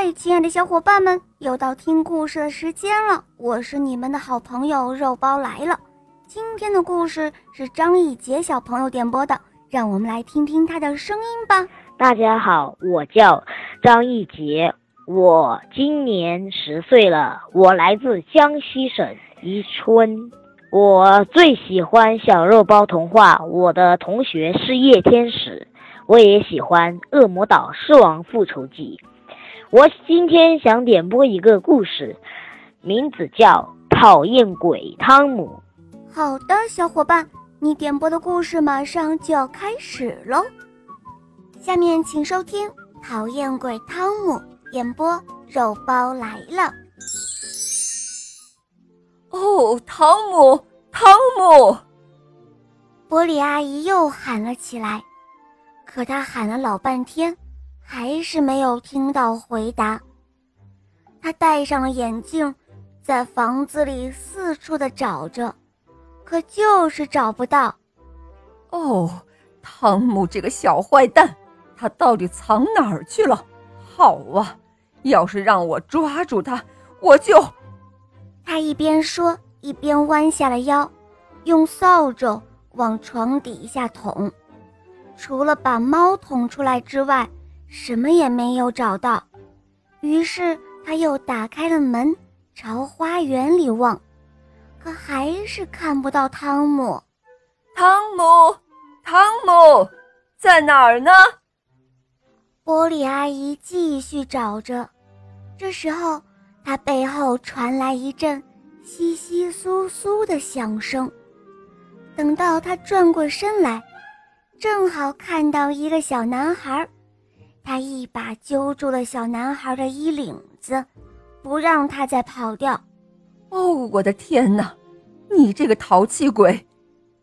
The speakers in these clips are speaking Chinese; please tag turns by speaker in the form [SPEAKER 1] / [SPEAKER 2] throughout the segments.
[SPEAKER 1] 嗨，亲爱的小伙伴们，又到听故事的时间了。我是你们的好朋友肉包来了。今天的故事是张艺杰小朋友点播的，让我们来听听他的声音吧。
[SPEAKER 2] 大家好，我叫张艺杰，我今年十岁了，我来自江西省宜春。我最喜欢小肉包童话，我的同学是夜天使。我也喜欢《恶魔岛狮王复仇记》。我今天想点播一个故事，名字叫《讨厌鬼汤姆》。
[SPEAKER 1] 好的，小伙伴，你点播的故事马上就要开始喽。下面请收听《讨厌鬼汤姆》演播，肉包来了。
[SPEAKER 3] 哦，汤姆，汤姆！
[SPEAKER 1] 波里阿姨又喊了起来，可她喊了老半天，还是没有听到回答。他戴上了眼镜，在房子里四处的找着，可就是找不到。
[SPEAKER 3] 哦，汤姆这个小坏蛋，他到底藏哪儿去了？好啊，要是让我抓住他，我就……
[SPEAKER 1] 他一边说，一边弯下了腰，用扫帚往床底下捅。除了把猫捅出来之外，什么也没有找到。于是他又打开了门，朝花园里望，可还是看不到汤姆。
[SPEAKER 3] 汤姆，汤姆，在哪儿呢？
[SPEAKER 1] 玻璃阿姨继续找着。这时候。她背后传来一阵窸窸窣窣的响声，等到她转过身来，正好看到一个小男孩，他一把揪住了小男孩的衣领子，不让他再跑掉。
[SPEAKER 3] 哦，我的天哪！你这个淘气鬼，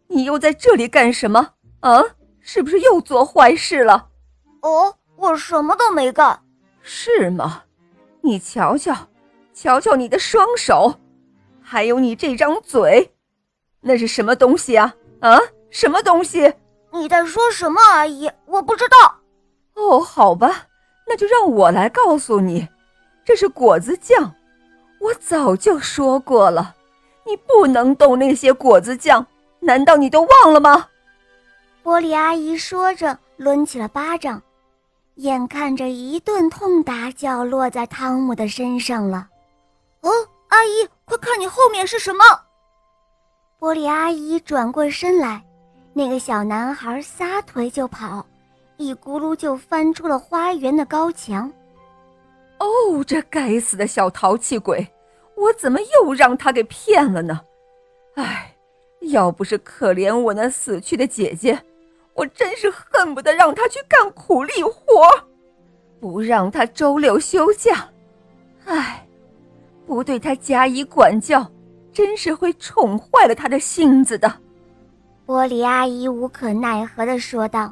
[SPEAKER 3] 你又在这里干什么？啊，是不是又做坏事了？
[SPEAKER 1] 哦，我什么都没干。
[SPEAKER 3] 是吗？你瞧瞧。瞧瞧你的双手，还有你这张嘴，那是什么东西啊？啊，什么东西？
[SPEAKER 1] 你在说什么，阿姨？我不知道。
[SPEAKER 3] 哦，好吧，那就让我来告诉你，这是果子酱。我早就说过了，你不能动那些果子酱，难道你都忘了吗？
[SPEAKER 1] 玻璃阿姨说着，抡起了巴掌，眼看着一顿痛打就要落在汤姆的身上了。哦，阿姨，快看你后面是什么！玻璃阿姨转过身来，那个小男孩撒腿就跑，一咕噜就翻出了花园的高墙。
[SPEAKER 3] 哦，这该死的小淘气鬼，我怎么又让他给骗了呢？唉，要不是可怜我那死去的姐姐，我真是恨不得让他去干苦力活，不让他周六休假。唉。不对他加以管教，真是会宠坏了他的性子的。
[SPEAKER 1] 玻璃阿姨无可奈何地说道：“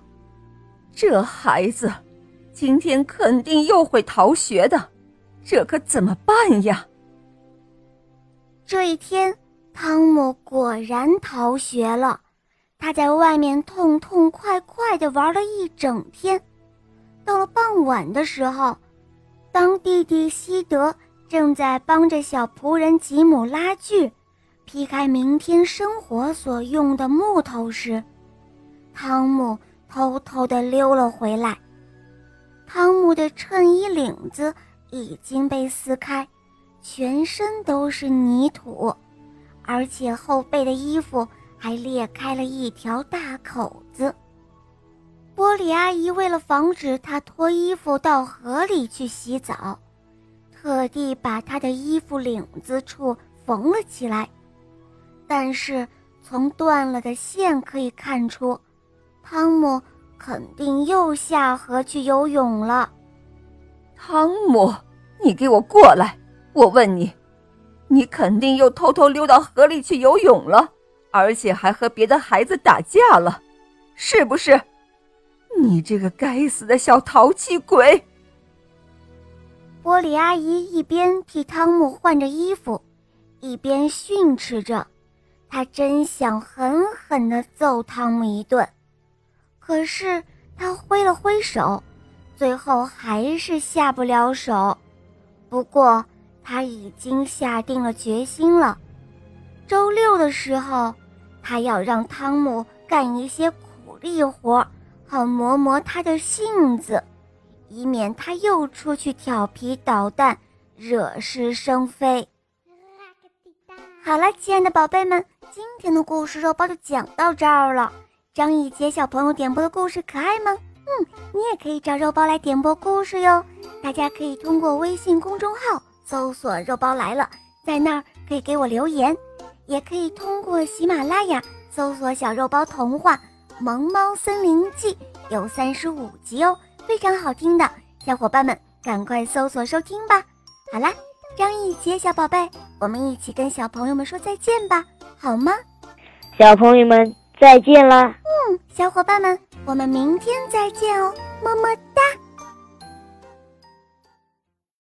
[SPEAKER 3] 这孩子，今天肯定又会逃学的，这可怎么办呀？”
[SPEAKER 1] 这一天，汤姆果然逃学了。他在外面痛痛快快地玩了一整天。到了傍晚的时候，当弟弟西德。正在帮着小仆人吉姆拉锯，劈开明天生活所用的木头时，汤姆偷偷地溜了回来。汤姆的衬衣领子已经被撕开，全身都是泥土，而且后背的衣服还裂开了一条大口子。波里阿姨为了防止他脱衣服到河里去洗澡。特地把他的衣服领子处缝了起来，但是从断了的线可以看出，汤姆肯定又下河去游泳了。
[SPEAKER 3] 汤姆，你给我过来！我问你，你肯定又偷偷溜到河里去游泳了，而且还和别的孩子打架了，是不是？你这个该死的小淘气鬼！
[SPEAKER 1] 玻璃阿姨一边替汤姆换着衣服，一边训斥着。她真想狠狠地揍汤姆一顿，可是他挥了挥手，最后还是下不了手。不过他已经下定了决心了。周六的时候，他要让汤姆干一些苦力活，好磨磨他的性子，以免他又出去调皮捣蛋，惹是生非。好了，亲爱的宝贝们，今天的故事肉包就讲到这儿了。张一杰小朋友点播的故事可爱吗？嗯，你也可以找肉包来点播故事哟。大家可以通过微信公众号搜索“肉包来了”，在那儿可以给我留言，也可以通过喜马拉雅搜索“小肉包童话萌猫森林记”，有三十五集哦，非常好听的，小伙伴们赶快搜索收听吧。好啦。张一杰小宝贝，我们一起跟小朋友们说再见吧，好吗？
[SPEAKER 2] 小朋友们再见啦！
[SPEAKER 1] 小伙伴们，我们明天再见哦，么么。